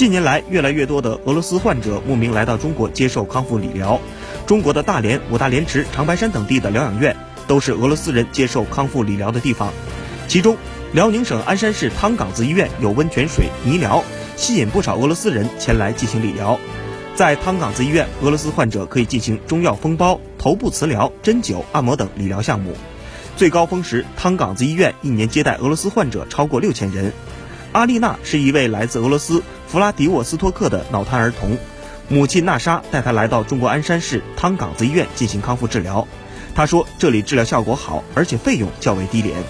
近年来，越来越多的俄罗斯患者慕名来到中国接受康复理疗。中国的大连、五大连池、长白山等地的疗养院都是俄罗斯人接受康复理疗的地方。其中，辽宁省鞍山市汤岗子医院有温泉水、泥疗，吸引不少俄罗斯人前来进行理疗。在汤岗子医院，俄罗斯患者可以进行中药封包、头部磁疗、针灸、按摩等理疗项目。最高峰时，汤岗子医院一年接待俄罗斯患者超过六千人。阿丽娜是一位来自俄罗斯弗拉迪沃斯托克的脑瘫儿童，母亲娜莎带她来到中国鞍山市汤岗子医院进行康复治疗。她说，这里治疗效果好，而且费用较为低廉。